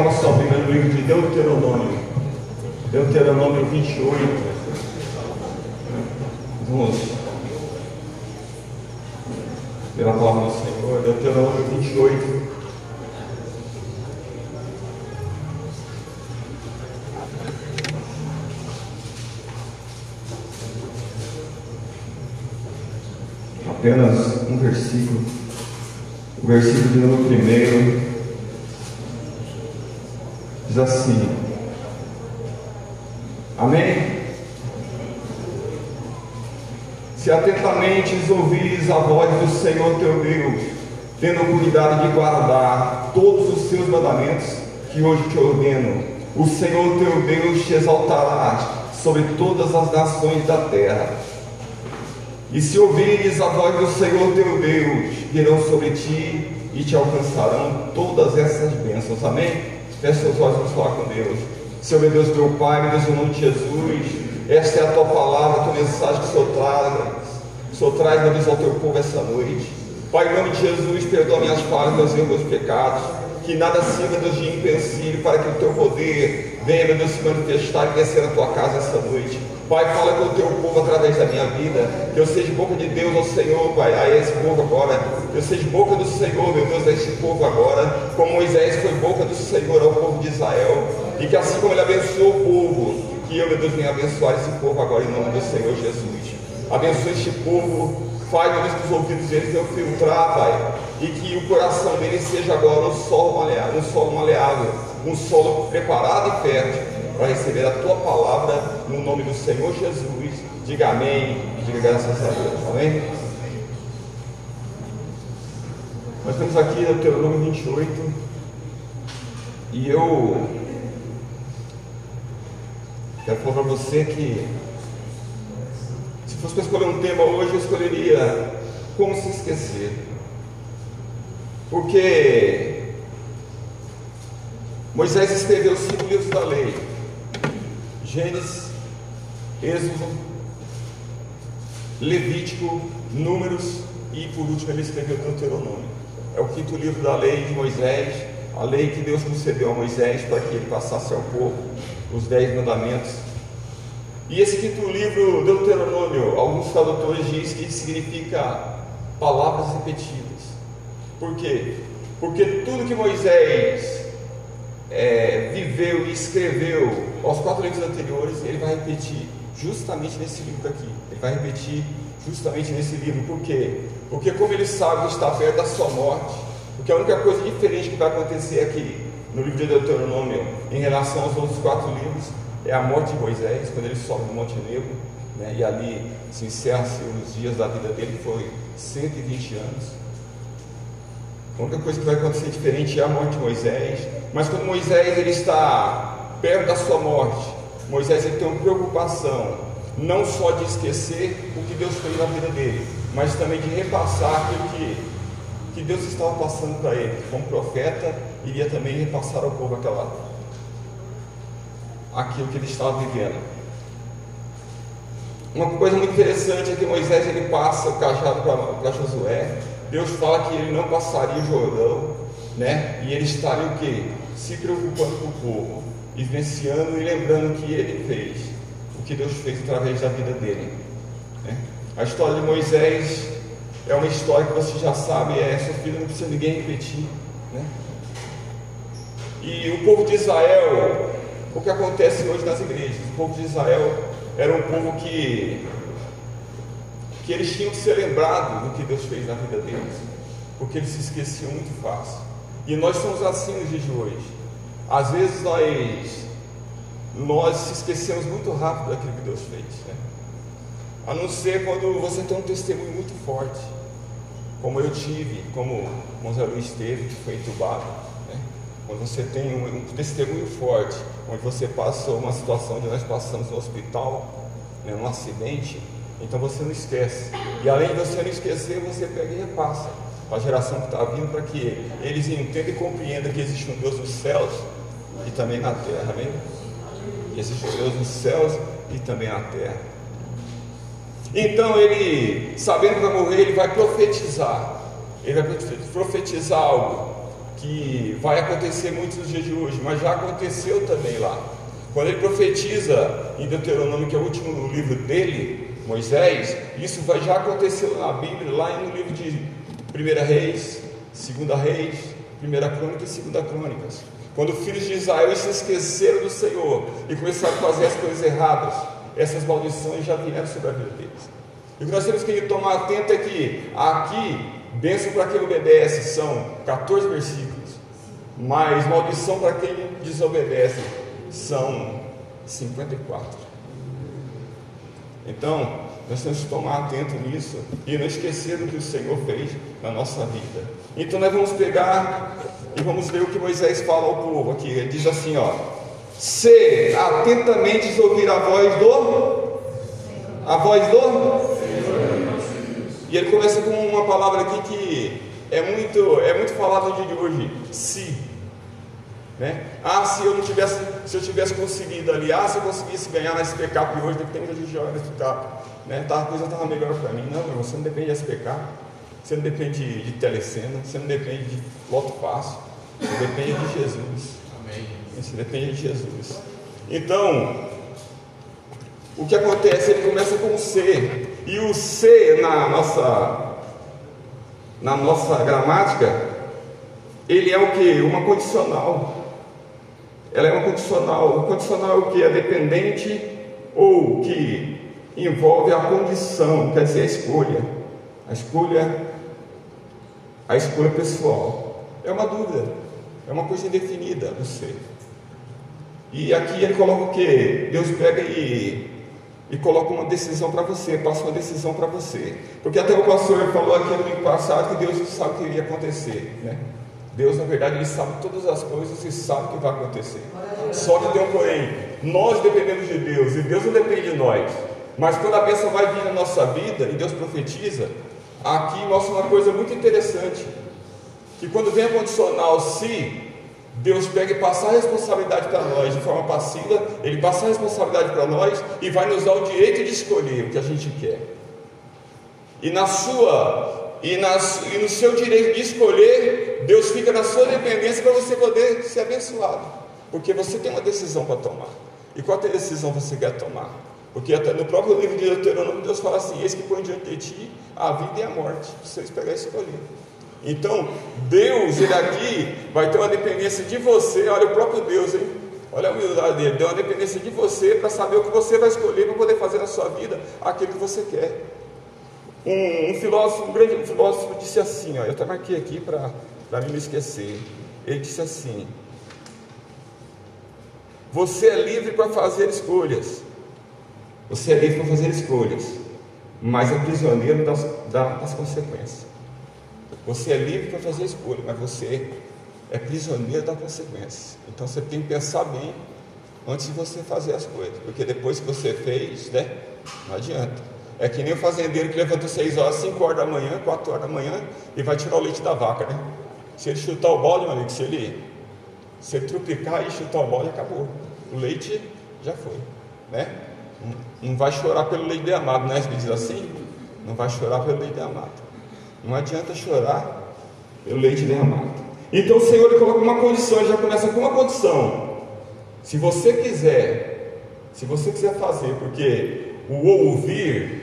só senta, uma só Bíblia no livro de Deuteronômio. Deuteronômio 28. Vamos pela palavra do Senhor, Deuteronômio 28. Apenas um versículo, o versículo de número primeiro, assim: Amém? Se atentamente ouvires a voz do Senhor teu Deus, tendo cuidado de guardar todos os seus mandamentos que hoje te ordeno, o Senhor teu Deus te exaltará sobre todas as nações da terra. E se ouvires a voz do Senhor teu Deus, virão sobre ti e te alcançarão todas essas bênçãos. Amém? Feche seus olhos, vamos falar com Deus. Senhor meu Deus, meu Pai, meu Deus, em nome de Jesus. Esta é a tua palavra, a tua mensagem que o Senhor traz. O Senhor traz, meu Deus, ao teu povo essa noite. Pai, em nome de Jesus, perdoa minhas falhas, meus erros, meus pecados. Que nada sirva, Deus, de empecilho para que o teu poder venha, meu Deus, se manifestar e descer na tua casa essa noite. Pai, fala com o teu povo através da minha vida. Que eu seja boca de Deus ao Senhor, Pai, a esse povo agora. Que eu seja boca do Senhor, meu Deus, a esse povo agora. Como Moisés foi boca do Senhor ao povo de Israel. E que assim como ele abençoou o povo, que eu, meu Deus, venha abençoar esse povo agora em nome do Senhor Jesus. Abençoe este povo, faz, meu Deus, que os ouvidos deles venham filtrar, Pai, e que o coração deles seja agora um solo maleável, um solo maleável, um solo preparado e fértil para receber a tua palavra no nome do Senhor Jesus. Diga amém e diga graças a Deus. Amém? Nós temos aqui no Deuteronômio 28 e eu Quero falar para você que, se fosse para escolher um tema hoje, eu escolheria como se esquecer. Porque Moisés escreveu cinco livros da lei: Gênesis, Êxodo, Levítico, Números e por último ele escreveu Deuteronômio. É o quinto livro da lei de Moisés, a lei que Deus concedeu a Moisés para que ele passasse ao povo os Dez Mandamentos. E esse quinto livro, Deuteronômio, alguns tradutores dizem que significa palavras repetidas. Por quê? Porque tudo que Moisés é, viveu e escreveu aos quatro livros anteriores, ele vai repetir justamente nesse livro aqui. Ele vai repetir justamente nesse livro. Por quê? Porque como ele sabe que está perto da sua morte, porque a única coisa diferente que vai acontecer aqui no livro de Deuteronômio, em relação aos outros quatro livros, é a morte de Moisés, quando ele sobe no Monte Negro, né, e ali se encerra-se os dias da vida dele, que foi 120 anos. A única coisa que vai acontecer diferente é a morte de Moisés, mas quando Moisés ele está perto da sua morte, Moisés ele tem uma preocupação, não só de esquecer o que Deus fez na vida dele, mas também de repassar aquilo que, que Deus estava passando para ele. Como profeta, iria também repassar ao povo aquela, aquilo que ele estava vivendo. Uma coisa muito interessante é que Moisés ele passa o cajado para Josué. Deus fala que ele não passaria o Jordão, né? E ele estaria o quê? Se preocupando com o povo, vivenciando e lembrando o que ele fez, o que Deus fez através da vida dele. Né? A história de Moisés é uma história que você já sabe, é sofrida, não precisa ninguém repetir. Né? E o povo de Israel, o que acontece hoje nas igrejas, o povo de Israel era um povo que, que eles tinham que ser lembrados do que Deus fez na vida deles, porque eles se esqueciam muito fácil. E nós somos assim nos dias de hoje. Às vezes nós, nós se esquecemos muito rápido daquilo que Deus fez. Né? A não ser quando você tem um testemunho muito forte, como eu tive, como Monzé Luiz teve, que foi entubado quando você tem um, um, testemunho forte, onde você passou uma situação onde nós passamos no hospital, né, num acidente, então você não esquece. E além de você não esquecer, você pega e repassa para a geração que está vindo, para que eles entendam e compreendam que existe um Deus nos céus e também na terra, amém? Que existe um Deus nos céus e também na terra. Então ele, sabendo que vai morrer, ele vai profetizar. Ele vai profetizar algo que vai acontecer muito nos dias de hoje, mas já aconteceu também lá. Quando ele profetiza em Deuteronômio, que é o último livro dele, Moisés, isso vai, já aconteceu na Bíblia, lá no livro de 1 Reis, 2 Reis, 1 Crônica e 2 Crônicas. Quando os filhos de Israel se esqueceram do Senhor e começaram a fazer as coisas erradas, essas maldições já vieram sobre a vida deles. E o que nós temos que tomar atento é que aqui, bênção para quem obedece são 14 versículos, mas maldição para quem desobedece são 54. Então, nós temos que tomar atento nisso e não esquecer do que o Senhor fez na nossa vida. Então, nós vamos pegar e vamos ler o que Moisés fala ao povo aqui. Ele diz assim: ó, se atentamente ouvir a voz do, a voz do, e ele começa com uma palavra aqui que é muito, é muito dia de hoje, se. Né? Ah, se eu não tivesse, se eu tivesse conseguido ali, ah, se eu conseguisse ganhar na SPK, porque hoje tem muita gente jogando SPK, né? Tá, a coisa estava melhor para mim. Não, você não depende de SPK, você não depende de, de telecena, você não depende de loto fácil, você depende de Jesus. Amém. Você depende de Jesus. Então, o que acontece? Ele começa com o C. E o C na nossa, na nossa gramática, ele é o que? Uma condicional. Ela é uma condicional. O condicional que? É dependente ou que envolve a condição, quer dizer, a escolha. A escolha, a escolha pessoal. É uma dúvida, é uma coisa indefinida do ser. E aqui ele coloca o que? Deus pega e e coloca uma decisão para você, passa uma decisão para você. Porque até o pastor falou aqui no passado que Deus sabe o que iria acontecer. Né? Deus, na verdade, Ele sabe todas as coisas e sabe o que vai acontecer. Só que tem um porém, nós dependemos de Deus e Deus não depende de nós. Mas quando a bênção vai vir na nossa vida e Deus profetiza, aqui mostra uma coisa muito interessante. Que quando vem a condicional se, Deus pega e passa a responsabilidade para nós de forma passiva, Ele passa a responsabilidade para nós e vai nos dar o direito de escolher o que a gente quer. E na sua e, nas, e no seu direito de escolher, Deus fica na sua dependência para você poder ser abençoado. Porque você tem uma decisão para tomar. E qual é a decisão você quer tomar? Porque até no próprio livro de Deuteronômio Deus fala assim: Eis que põe diante de ti a vida e a morte. Vocês pegar e escolher. Então, Deus, ele aqui vai ter uma dependência de você, olha o próprio Deus, hein? Olha a humildade dele, deu uma dependência de você para saber o que você vai escolher para poder fazer na sua vida aquilo que você quer. Um, um filósofo, um grande filósofo disse assim, ó, eu até marquei aqui para não me esquecer. Ele disse assim: Você é livre para fazer escolhas. Você é livre para fazer escolhas, mas é prisioneiro das, das consequências. Você é livre para fazer escolha, mas você é prisioneiro da consequência. Então você tem que pensar bem antes de você fazer as coisas, porque depois que você fez, né, não adianta. É que nem o fazendeiro que levantou 6 horas, 5 horas da manhã, 4 horas da manhã e vai tirar o leite da vaca, né? Se ele chutar o balde, meu amigo, se ele, se ele trupicar e chutar o balde, acabou. O leite já foi, né? Não vai chorar pelo leite derramado, né? Se diz assim, não vai chorar pelo leite derramado. Não adianta chorar pelo leite derramado. Então o Senhor ele coloca uma condição, ele já começa com uma condição. Se você quiser, se você quiser fazer, porque o ouvir,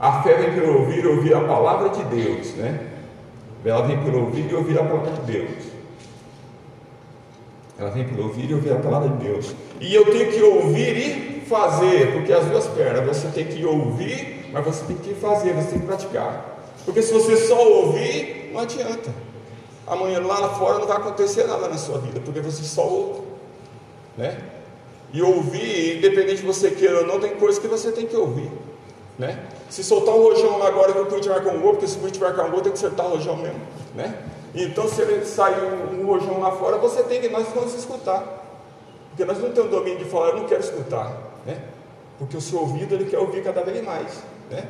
a fé vem pelo ouvir, ouvir a palavra de Deus, né? Ela vem pelo ouvir e ouvir a palavra de Deus. Ela vem pelo ouvir e ouvir a palavra de Deus. E eu tenho que ouvir e fazer, porque as duas pernas, você tem que ouvir, mas você tem que fazer, você tem que praticar. Porque se você só ouvir, não adianta. Amanhã lá fora não vai acontecer nada na sua vida, porque você só ouve. Né? E ouvir, independente de você queira ou não, tem coisas que você tem que ouvir. Né? Se soltar um rojão agora que o Corinthians marcar um gol, porque se o Corinthians marcar um gol, tem que acertar o rojão mesmo. Né? Então, se ele sair um, rojão lá fora, você tem que, nós vamos escutar. Porque nós não temos domínio de falar, eu não quero escutar. Né? Porque o seu ouvido, ele quer ouvir cada vez mais. Né?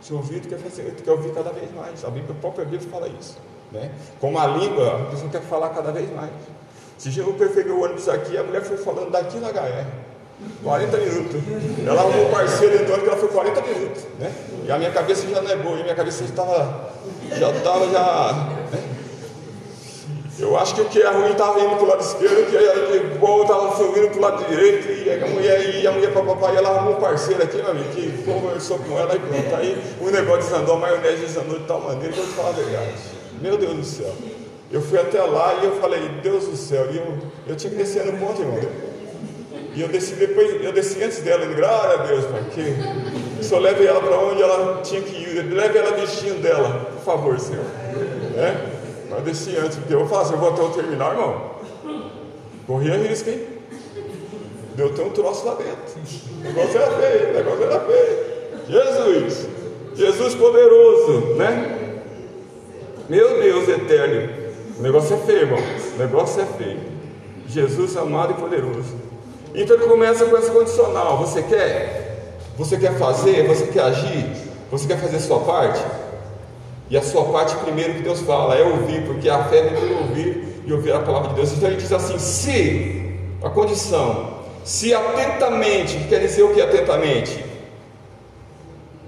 Seu ouvido quer, fazer, quer ouvir cada vez mais. A, Bíblia, a própria Bíblia fala isso. Né? Como a língua, a pessoa quer falar cada vez mais. Se eu peguei o ônibus aqui, a mulher foi falando daqui na HR. 40 minutos. Ela arrumou um parceiro que ela foi 40 minutos. Né? E a minha cabeça já não é boa, a minha cabeça já estava. Já estava já. Né? Eu acho que o que é ruim estava indo para o lado esquerdo, o bom estava subindo para o lado direito, e a mulher, e a mulher papai, ela arrumou um parceiro aqui, meu amigo, que conversou com ela e pronto. Aí o negócio desandou, a maionese desandou de tal maneira que eu te falar a verdade. Meu Deus do céu. Eu fui até lá e eu falei, Deus do céu, e eu, eu tinha que descer no ponto, irmão. E eu desci depois, eu desci antes dela, e glória a Deus, pai, que só leve ela para onde ela tinha que ir, leve ela vestindo dela, por favor, Senhor. É? Mas eu desci antes, porque eu falo assim, eu vou até o terminal, irmão. Corria risco, hein? Deu até um troço lá dentro. O negócio era feio, o negócio era feio. Jesus, Jesus poderoso, né? Meu Deus eterno. O negócio é feio, irmão. O negócio é feio. Jesus amado e poderoso. Então ele começa com essa condicional. Você quer? Você quer fazer? Você quer agir? Você quer fazer sua parte? E a sua parte primeiro que Deus fala é ouvir, porque a fé vem por ouvir e ouvir a palavra de Deus. Então ele diz assim: se a condição, se atentamente, quer dizer o que atentamente?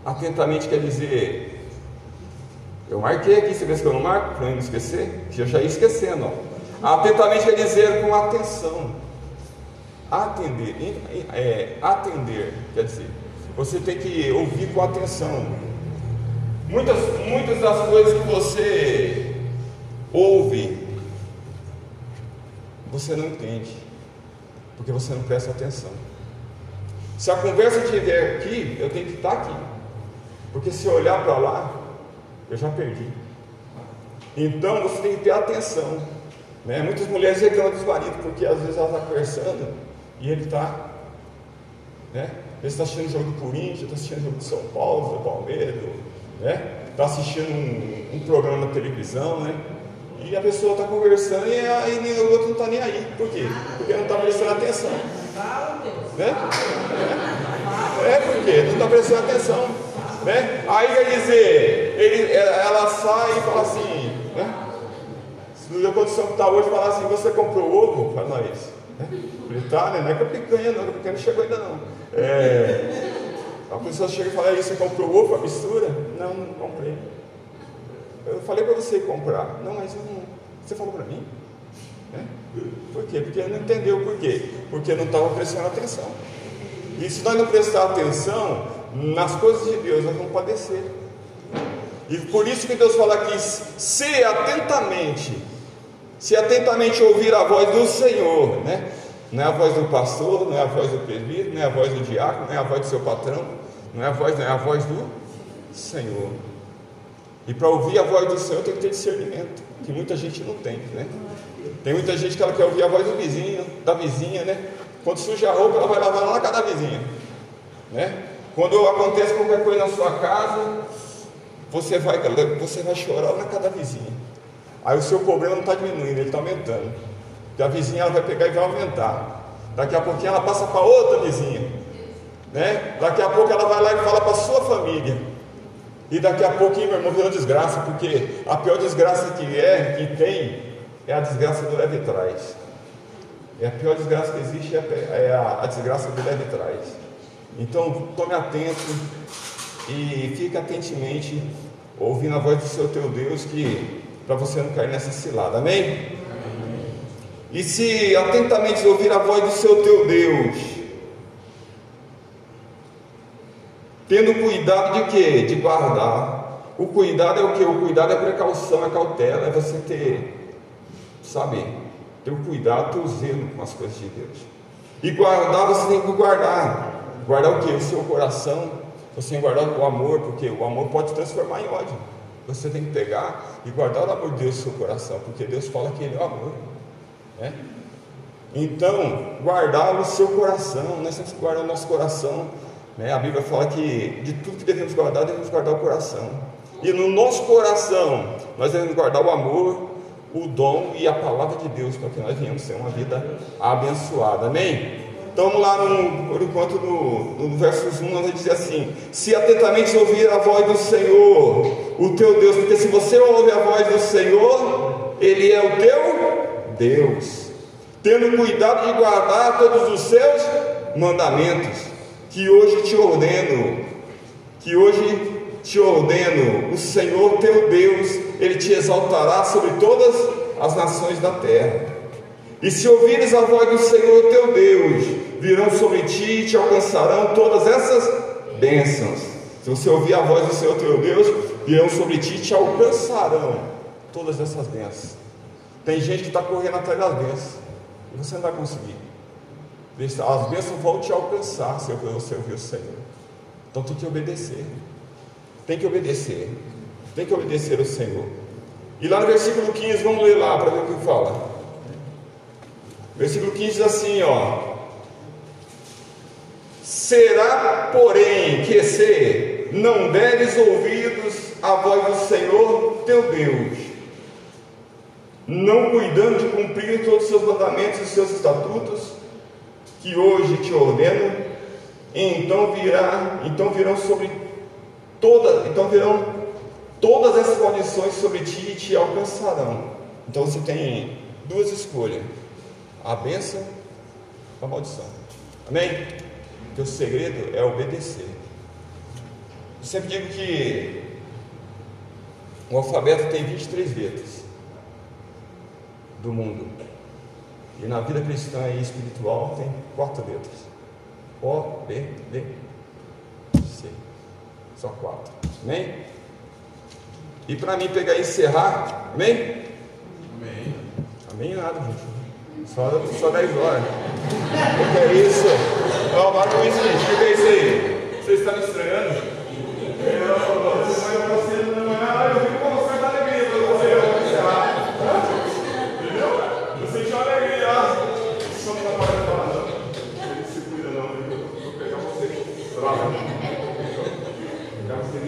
Atentamente quer dizer, eu marquei aqui, você vê se eu não marco, para não esquecer, que eu já ia esquecendo. Ó. Atentamente quer dizer com atenção. Atender, é, atender, quer dizer, você tem que ouvir com atenção. Muitas, muitas das coisas que você ouve, você não entende, porque você não presta atenção. Se a conversa estiver aqui, eu tenho que estar aqui, porque se eu olhar para lá, eu já perdi. Então você tem que ter atenção. Né? Muitas mulheres reclamam dos maridos, porque às vezes ela está conversando e ele está. Né? Ele está assistindo o jogo do Corinthians, está assistindo o jogo do São Paulo, do Palmeiras, né? Está assistindo um, um, programa na televisão, né? E a pessoa está conversando e, aí o outro não está nem aí. Por quê? Porque não está prestando atenção. Né? É, é porque não está prestando atenção. Né? Aí quer dizer, ele, ela sai e fala assim, né? Na condição que está hoje, fala assim, você comprou ovo nós? Né? Ele tá, né? Não é picanha não, não chegou ainda não. É, a pessoa chega e fala, aí você comprou ovo, a mistura? Não, não comprei. Eu falei para você comprar. Não, mas não, você falou para mim? Né? Por quê? Porque não entendeu por quê. Porque não estava prestando atenção. E se nós não prestar atenção nas coisas de Deus, nós vamos padecer. E por isso que Deus fala aqui, se atentamente, se atentamente ouvir a voz do Senhor, né? Não é a voz do pastor, não é a voz do presbítero, não é a voz do diácono, não é a voz do seu patrão, não é a voz, não é a voz do Senhor. E para ouvir a voz do Senhor tem que ter discernimento, que muita gente não tem, né? Tem muita gente que ela quer ouvir a voz do vizinho, da vizinha, né? Quando suja a roupa, ela vai lavar lá na casa da vizinha, né? Quando acontece qualquer coisa na sua casa, você vai, você vai chorar na casa da vizinha. Aí o seu problema não está diminuindo, ele está aumentando. Porque a vizinha ela vai pegar e vai aumentar. Daqui a pouquinho ela passa para outra vizinha. Né? Daqui a pouco ela vai lá e fala para sua família. E daqui a pouquinho, meu irmão, virou desgraça, porque a pior desgraça que é, que tem, é a desgraça do leve trás. É a pior desgraça que existe, é, é a, a desgraça do leve trás. Então, tome atento e fique atentamente ouvindo a voz do seu teu Deus, que para você não cair nessa cilada, amém? E se atentamente ouvir a voz do seu teu Deus, Tendo cuidado de quê? De guardar. O cuidado é o que? O cuidado é precaução, é cautela, é você ter, sabe, ter o cuidado, ter o zelo com as coisas de Deus. E guardar, você tem que guardar. Guardar o que? O seu coração. Você tem que guardar o amor, porque o amor pode transformar em ódio. Você tem que pegar e guardar o amor de Deus no seu coração, porque Deus fala que Ele é o amor. Né? Então, guardar o seu coração, nós temos que guardar o nosso coração né? A Bíblia fala que de tudo que devemos guardar, devemos guardar o coração. E no nosso coração, nós devemos guardar o amor, o dom e a palavra de Deus, para que nós venhamos ter uma vida abençoada. Amém? Vamos lá, no, por enquanto, no, no versos 1, nós diz assim: Se atentamente ouvir a voz do Senhor, o teu Deus, porque se você ouve a voz do Senhor, Ele é o teu Deus, tendo cuidado de guardar todos os seus mandamentos que hoje te ordeno, que hoje te ordeno, o Senhor teu Deus, Ele te exaltará sobre todas as nações da terra. E se ouvires a voz do Senhor teu Deus, virão sobre ti e te alcançarão todas essas bênçãos. Se você ouvir a voz do Senhor teu Deus, virão sobre ti e te alcançarão todas essas bênçãos. Tem gente que está correndo atrás das bênçãos e você não vai conseguir. As bênçãos vão te alcançar se você ouvir o Senhor. Então tem que obedecer. Tem que obedecer. Tem que obedecer ao Senhor. E lá no versículo 15, vamos ler lá para ver o que fala. Versículo 15 diz assim, ó. Será, porém, que se não deres ouvidos à voz do Senhor teu Deus, não cuidando de cumprir todos os seus mandamentos e seus estatutos, que hoje te ordeno, então virá, então virão sobre toda, então virão todas essas condições sobre ti e te alcançarão. Então você tem duas escolhas: a bênção ou a maldição. Amém? Porque o segredo é obedecer. Eu sempre digo que o alfabeto tem 23 letras do mundo. E na vida cristã e espiritual tem quatro letras: O, B, D, C. Só quatro. Amém? E para mim pegar e encerrar, amém? Amém. Amém nada, gente. Só, só 10 horas. O que é isso? Ó, oh, com isso, gente. O que é isso aí? Vocês estão me estranhando? Eu, você não é. Eu fico com uma certa alegria para você encerrar. Entendeu? Eu senti uma alegria. Só não pode falar, não. Se cuida, não. Vou pegar você. Bravo. Pegar você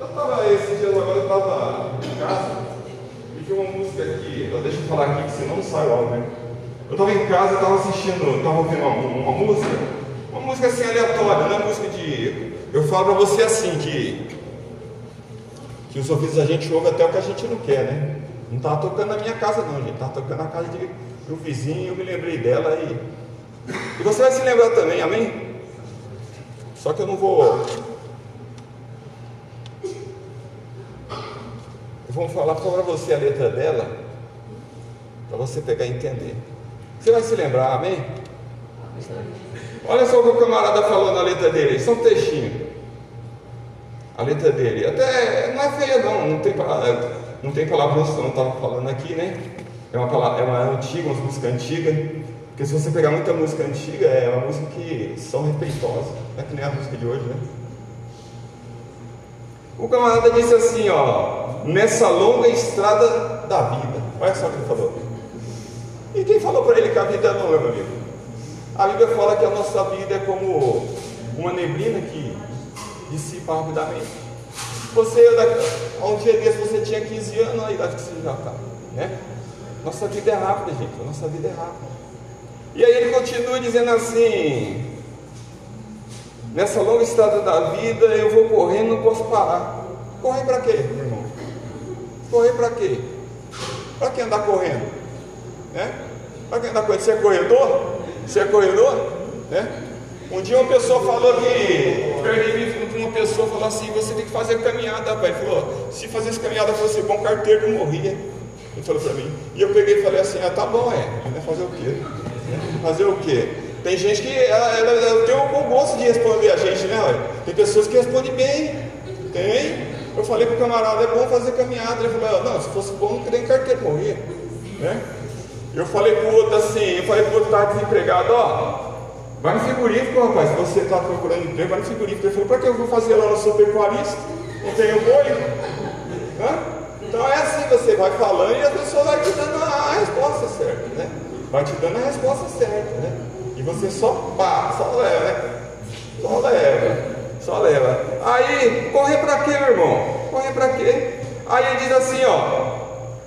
eu estava esses dias agora, eu estava em casa e tinha uma música aqui, deixa eu falar aqui que senão não sai o áudio, né? Eu estava em casa, estava assistindo, estava ouvindo uma, uma, música, uma música assim aleatória, não é música de. Eu falo para você assim que, que os ouvidos da gente ouvem até o que a gente não quer, né? Não estava tocando na minha casa não, gente, estava tocando na casa de, um vizinho, eu me lembrei dela e. E você vai se lembrar também, amém? Só que eu não vou vou falar para você a letra dela, para você pegar e entender. Você vai se lembrar, amém? Olha só o que o camarada falou na letra dele, é um textinho. A letra dele, até não é feia não, não tem, não tem palavrão, não estava falando aqui, né? É uma, palavra, é uma antiga, uma música antiga. Porque se você pegar muita música antiga, é uma música que são respeitosas. Não é que nem a música de hoje, né? O camarada disse assim, ó, nessa longa estrada da vida. Olha só o que ele falou. E quem falou para ele que a vida é longa, meu amigo? A Bíblia fala que a nossa vida é como uma neblina que dissipa rapidamente. Você, um dia desse, você tinha 15 anos, a idade que você já está, né? Nossa vida é rápida, gente, nossa vida é rápida. E aí ele continua dizendo assim: Nessa longa estrada da vida eu vou correndo, não posso parar. Correr para quê, irmão? Correr para quê? Para que andar correndo? Né? Que andar correndo? Você é corredor? Você é corredor? Né? Um dia uma pessoa falou que, uma pessoa falou assim, você tem que fazer caminhada, pai. Ele falou, se fazesse caminhada fosse bom, carteiro não morria. Ele falou para mim. E eu peguei e falei assim, ah, tá bom, é. Fazer o quê? Fazer o quê? Tem gente que ela, ela, ela tem um bom gosto de responder a gente, né? Tem pessoas que respondem bem. Tem. Eu falei para o camarada, é bom fazer caminhada. Ele falou, não, se fosse bom, não queria carteiro morrer. Né? Eu falei para o outro assim, eu falei para o outro que estava desempregado, ó, vai no frigorífico, rapaz, se você está procurando emprego, vai no frigorífico. Ele falou, para que eu vou fazer lá, eu sou pecuarista, não tenho boi? Né? Então é assim, você vai falando e a pessoa vai te dando a resposta certa, né? Vai te dando a resposta certa, né? E você só pá, só leva, né? Só leva, só leva. Aí, correr para quê, meu irmão? Correr para quê? Aí ele diz assim, ó,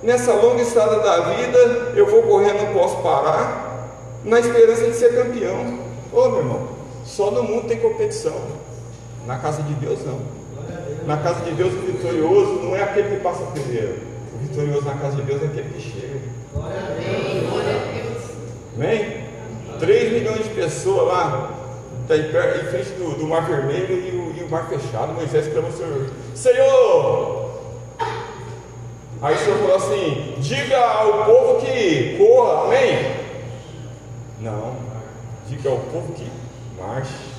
nessa longa estrada da vida, eu vou correr, não posso parar, na esperança de ser campeão. Ô meu irmão, só no mundo tem competição. Na casa de Deus não. Na casa de Deus o vitorioso não é aquele que passa primeiro. O vitorioso na casa de Deus é aquele que chega. Amém? 3 milhões de pessoas lá, tá em, frente do, do Mar Vermelho e o, e o, mar fechado. Moisés clamou ao Senhor: Senhor, Aí o Senhor falou assim: diga ao povo que corra, amém? Não, diga ao povo que marche.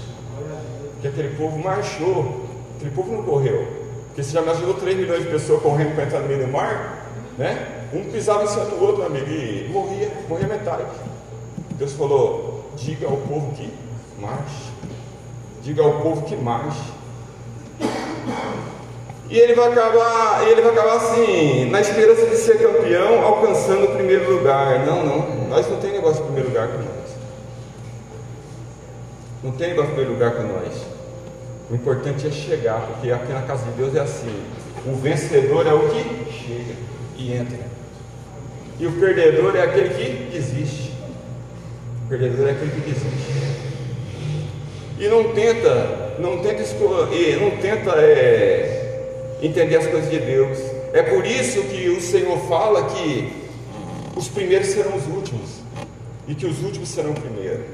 Que aquele povo marchou, aquele povo não correu. Porque você já imaginou 3 milhões de pessoas correndo para entrar no meio do mar? Né? Um pisava em cima do outro, amigo, e morria, morria metade. Deus falou: diga ao povo que marche. Diga ao povo que marche. E ele vai acabar, ele vai acabar assim, na esperança de ser campeão, alcançando o primeiro lugar. Não, não, nós não tem negócio de primeiro lugar com nós. Não tem negócio de primeiro lugar com nós. O importante é chegar, porque aqui na casa de Deus é assim. O vencedor é o que chega e entra. E o perdedor é aquele que desiste. O perdedor é aquele que desiste. E não tenta, não tenta não tenta é, entender as coisas de Deus. É por isso que o Senhor fala que os primeiros serão os últimos e que os últimos serão primeiros.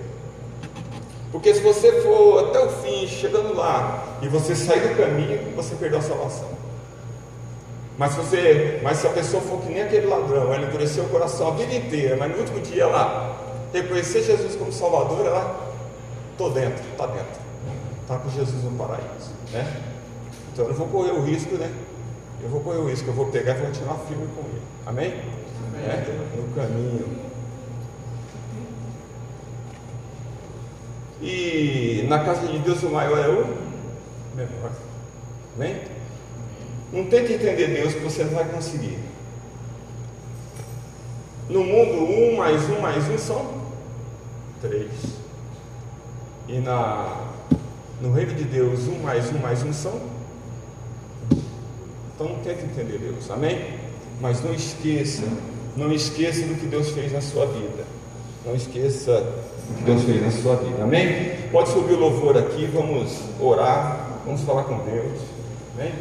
Porque se você for até o fim, chegando lá, e você sair do caminho, você perdeu a salvação. Mas se, você, mas se a pessoa for que nem aquele ladrão, ela endureceu o coração a vida inteira, mas no último dia lá, reconhecer Jesus como Salvador, ela, estou dentro, está dentro, está com Jesus no paraíso, né? Então eu não vou correr o risco, né? Eu vou correr o risco, eu vou pegar e vou continuar firme com ele. Amém? Amém. É? No caminho. E na casa de Deus o maior é o menor. Amém? Não tente entender Deus que você não vai conseguir. No mundo, um mais um mais um são três. E na, no reino de Deus, um mais um mais um são então tente entender Deus, amém? Mas não esqueça, não esqueça do que Deus fez na sua vida. Não esqueça do que Deus fez na sua vida, amém? Pode subir o louvor aqui, vamos orar, vamos falar com Deus, amém?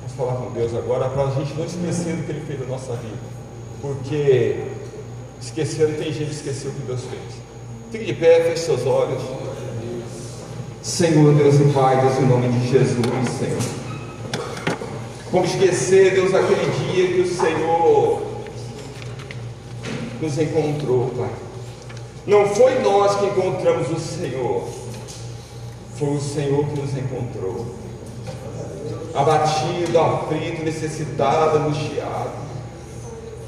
Vamos falar com Deus agora para a gente não esquecer do que Ele fez na nossa vida, porque esquecendo tem gente que esqueceu o que Deus fez. Fique de pé, feche seus olhos. Senhor Deus e Pai, Deus, em nome de Jesus, Senhor. Como esquecer, Deus, aquele dia que o Senhor nos encontrou, Pai. Não foi nós que encontramos o Senhor, foi o Senhor que nos encontrou. Abatido, aflito, necessitado, angustiado.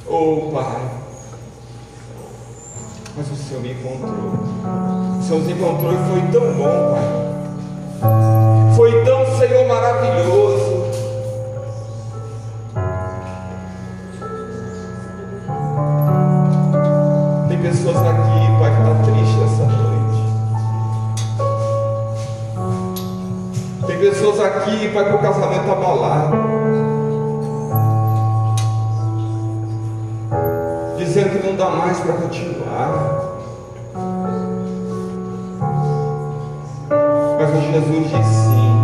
Oh, Pai. Mas o Senhor me encontrou. O Senhor nos encontrou e foi tão bom, Pai. Foi tão, Senhor, maravilhoso. Pessoas aqui, Pai, com o casamento abalado. Dizendo que não dá mais para continuar. Mas Jesus diz sim.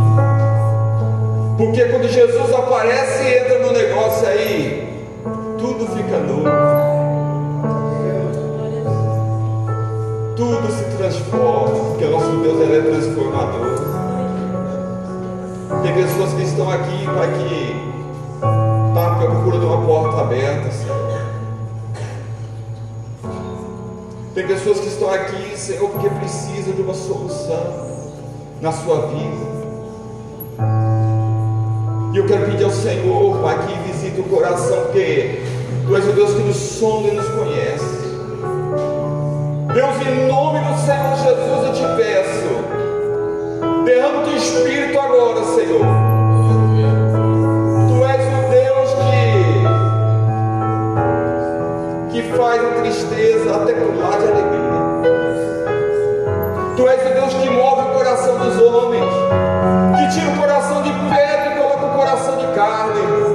Porque quando Jesus aparece e entra no negócio aí, tudo fica novo. tudo se transforma, porque nosso Deus ele é transformador. Tem pessoas que estão aqui para que estão à procura de uma porta aberta, Senhor. Tem pessoas que estão aqui, Senhor, porque precisam de uma solução na sua vida. E eu quero pedir ao Senhor, Pai, que visite o coração, porque Tu és o Deus que nos sonda e nos conhece. Deus, em nome do Senhor Jesus, eu te peço, derrama o teu espírito agora, Senhor. Tu és o Deus que, que faz a tristeza até pular de alegria. Tu és o Deus que move o coração dos homens, que tira o coração de pedra e coloca o coração de carne.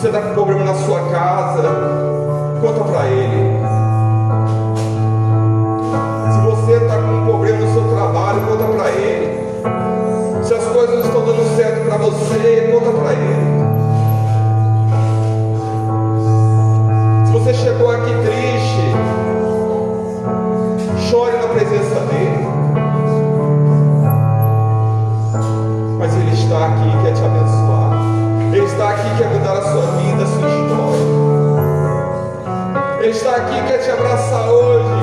Você está com problema na sua casa, conta para Ele. Se você está com problema no seu trabalho, conta para Ele. Se as coisas não estão dando certo para você, conta para Ele. Aqui, quer te abraçar hoje.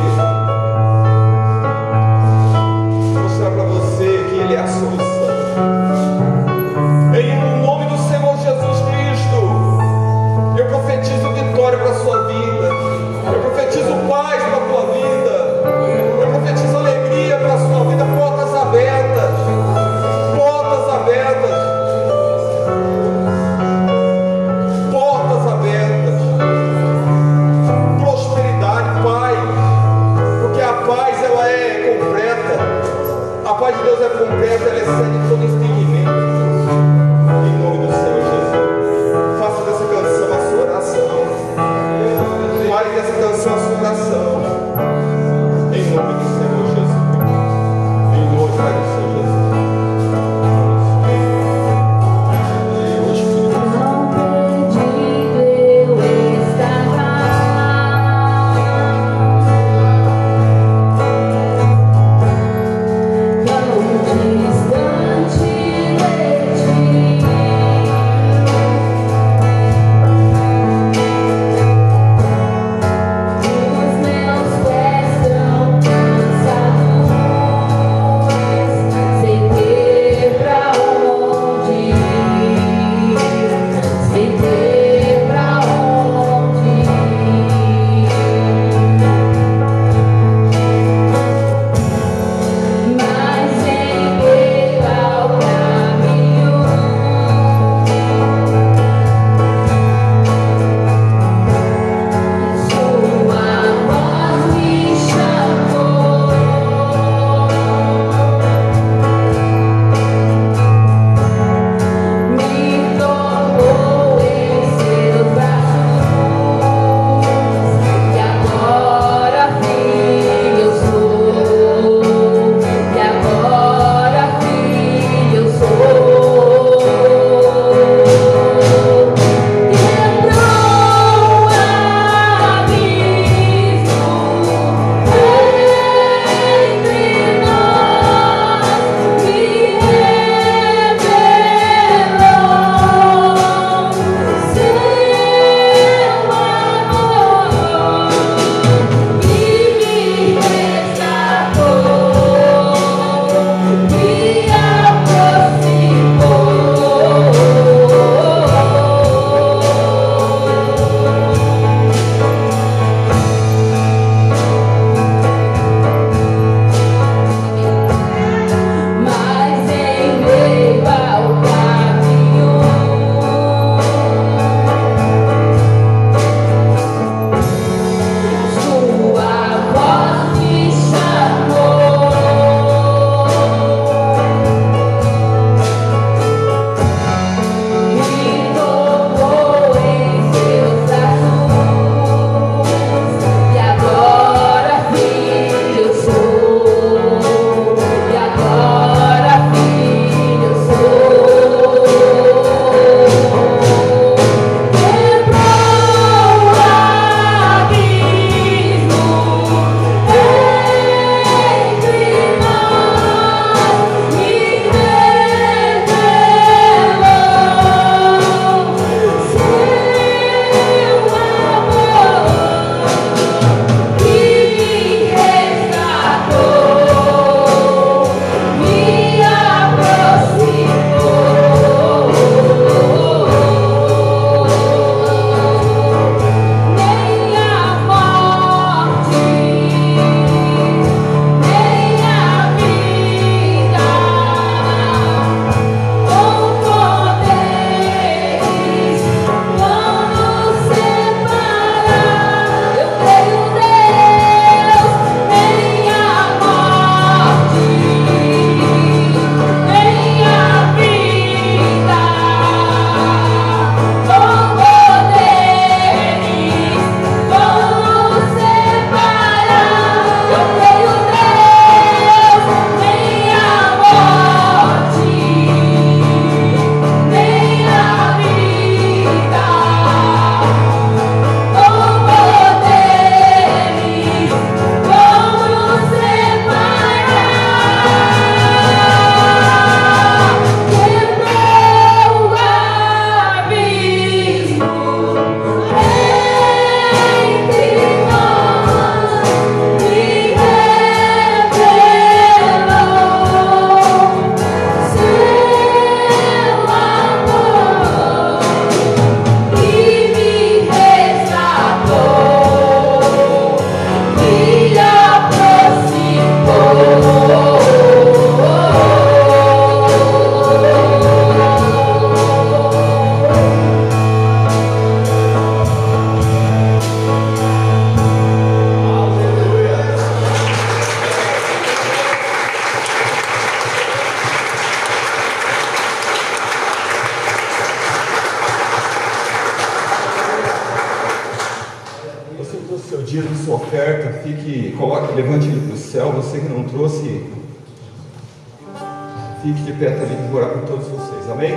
Também para orar por todos vocês. Amém?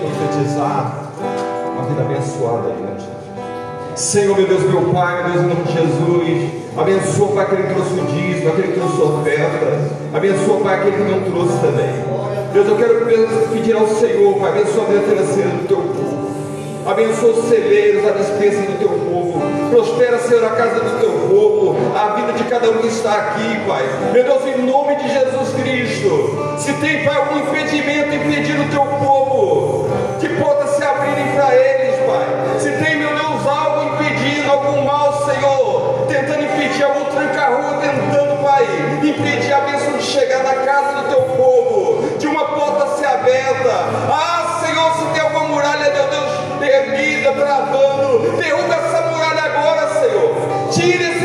Profetizar uma vida abençoada aí, né? Senhor, meu Deus, meu Pai, meu Deus, em nome de Jesus, abençoa, Pai, aquele que trouxe o dízimo, aquele que trouxe a oferta, abençoa, Pai, aquele que não trouxe também. Deus, eu quero pedir ao Senhor, Pai, abençoa a vida financeira do teu povo, abençoa os celeiros, a dispensa do teu povo, prospera, Senhor, a casa do teu povo, a vida de cada um que está aqui, Pai. Meu Deus, em nome de Jesus Cristo, se tem, Pai, algum impedimento impedindo o teu povo, que portas se abrirem para eles, Pai. Se tem, meu Deus, algo impedindo, algum mal, Senhor, tentando impedir algum tranca-rua, tentando, Pai, impedir a bênção de chegar na casa do teu povo, de uma porta ser aberta. Ah, Senhor, se tem alguma muralha, meu Deus, erguida, travando, derruba essa muralha agora, Senhor. Tire esse,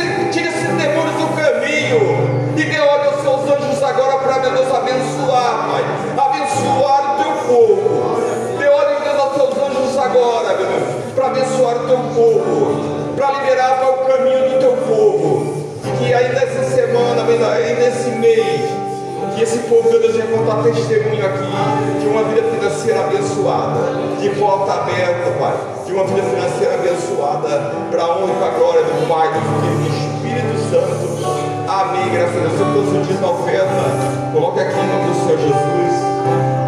semana, ainda esse mês, que esse povo, meu Deus, venha contar testemunho aqui de uma vida financeira abençoada, de porta aberta, Pai, de uma vida financeira abençoada, para a honra e para a glória do Pai, do Filho e do Espírito Santo. Amém. Graças a Deus. Eu diz na oferta, coloque aqui em nome do Senhor Jesus.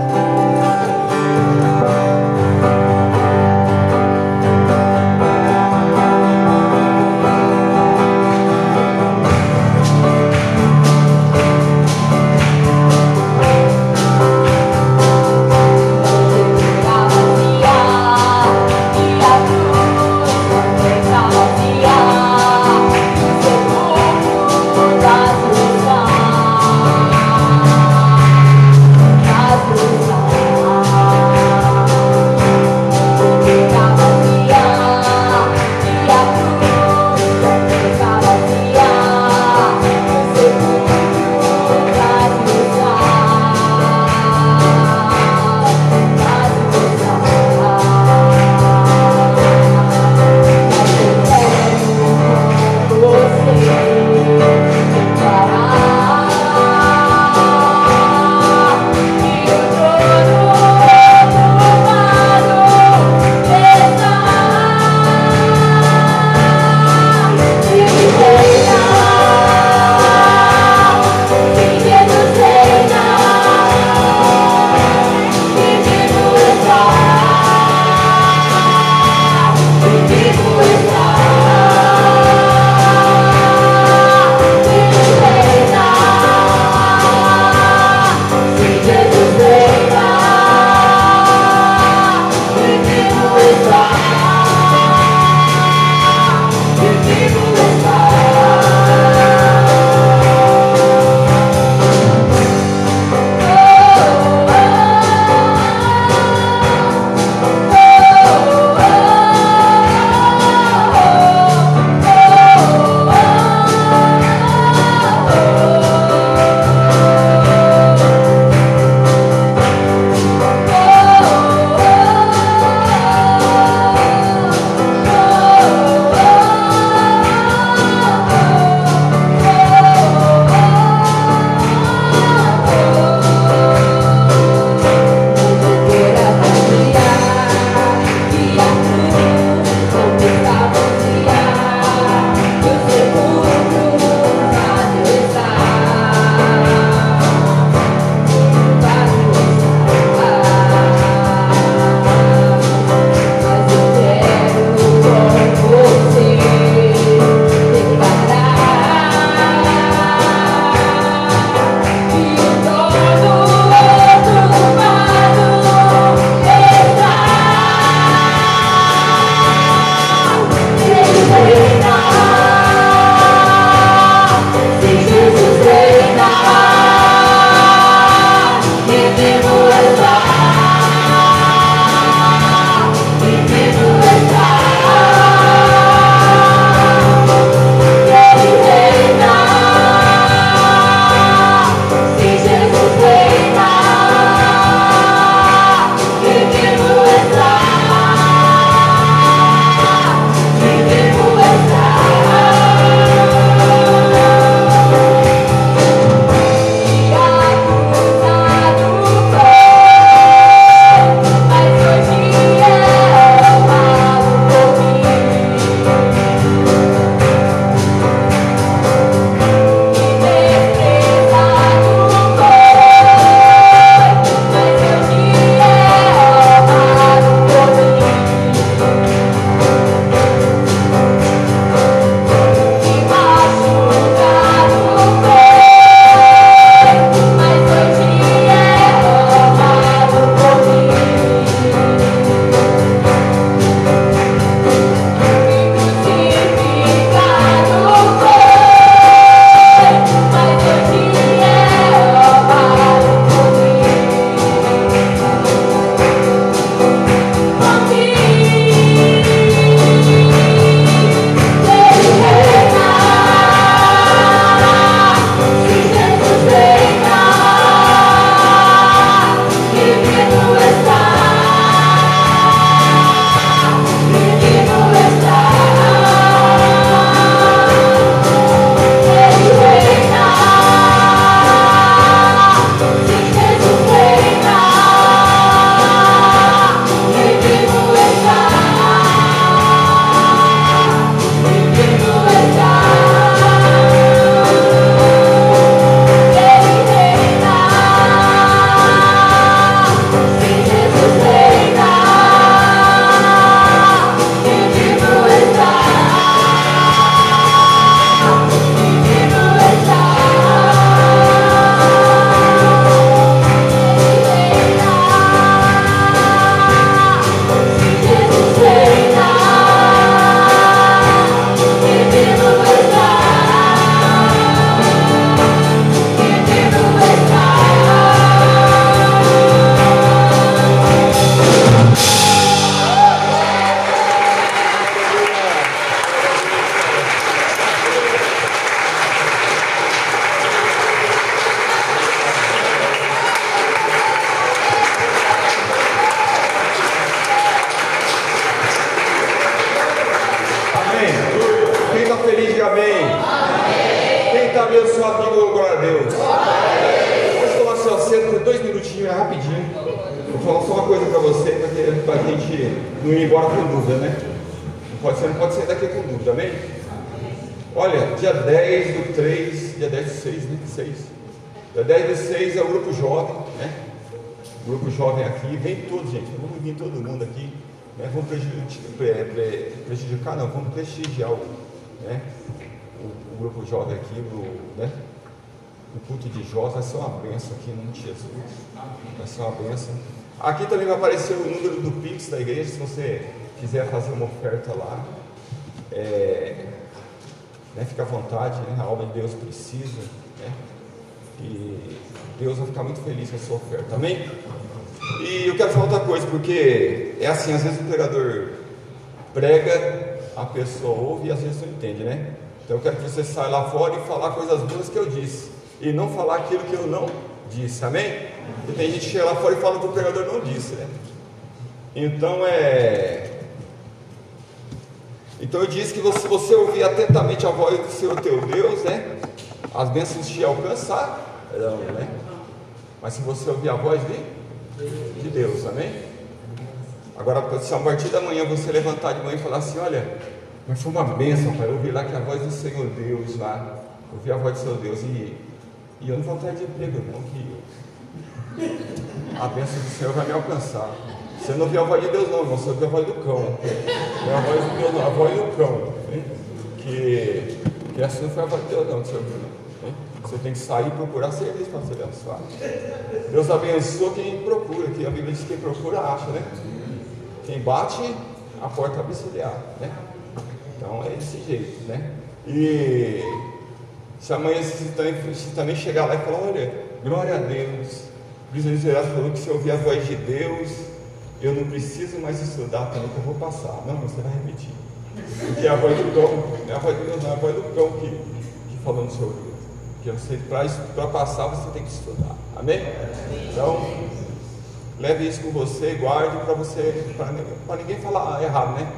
Jó vai ser uma benção aqui no nome de Jesus. Vai ser uma benção. Aqui também vai aparecer o número do Pix da igreja, se você quiser fazer uma oferta lá. É, né, fica à vontade, né, a obra de Deus precisa. Né, e Deus vai ficar muito feliz com a sua oferta. Amém? E eu quero falar outra coisa, porque é assim, às vezes o pregador prega, a pessoa ouve e às vezes não entende, né? Então eu quero que você saia lá fora e falar coisas boas que eu disse. E não falar aquilo que eu não disse, amém? E tem gente que chega lá fora e fala que o pregador não disse, né? Então é. Então eu disse que se você ouvir atentamente a voz do Senhor teu Deus, né? As bênçãos te alcançarão, né? Mas se você ouvir a voz de, de Deus, amém? Agora, se a partir da manhã você levantar de manhã e falar assim, olha, mas foi uma bênção, pai, eu ouvi lá que a voz do Senhor Deus lá, ouvi a voz do Senhor Deus e, e eu não vou atrás de emprego não, que a bênção do Senhor vai me alcançar. Você não ouviu a voz de Deus não, irmão, você ouviu a voz do cão. Não é a voz de Deus não, a voz do cão. Que, que essa não foi a voz de Deus não, você ouviu não. Você tem que sair e procurar serviço para ser abençoado. Deus abençoa quem procura, que a Bíblia diz que quem procura acha, né? Quem bate, a porta abre né? Então é desse jeito, né? E se amanhã você também, você também chegar lá e falar, olha, glória a Deus, Brisa falou que se eu ouvir a voz de Deus, eu não preciso mais estudar também que eu vou passar. Não, você vai repetir. Porque é a voz do cão, é a voz de Deus, não é a voz do cão que, que falou no seu ouvido. Que você, para passar, você tem que estudar. Amém? Então, leve isso com você, guarde para você, para ninguém falar errado, né?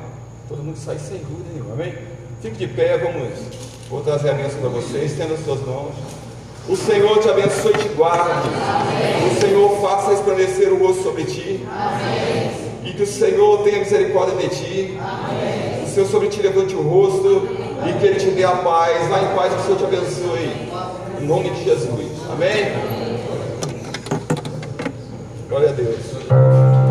Todo mundo sai sem dúvida nenhuma. Amém? Fique de pé, vamos. Vou trazer a bênção para vocês, estenda as suas mãos. O Senhor te abençoe e te guarde. Amém. O Senhor faça esplandecer o rosto sobre ti. Amém. E que o Senhor tenha misericórdia de ti. Amém. O Senhor sobre ti levante o rosto e que Ele te dê a paz. Vá em paz, que o Senhor te abençoe. Em nome de Jesus. Amém? Glória a Deus.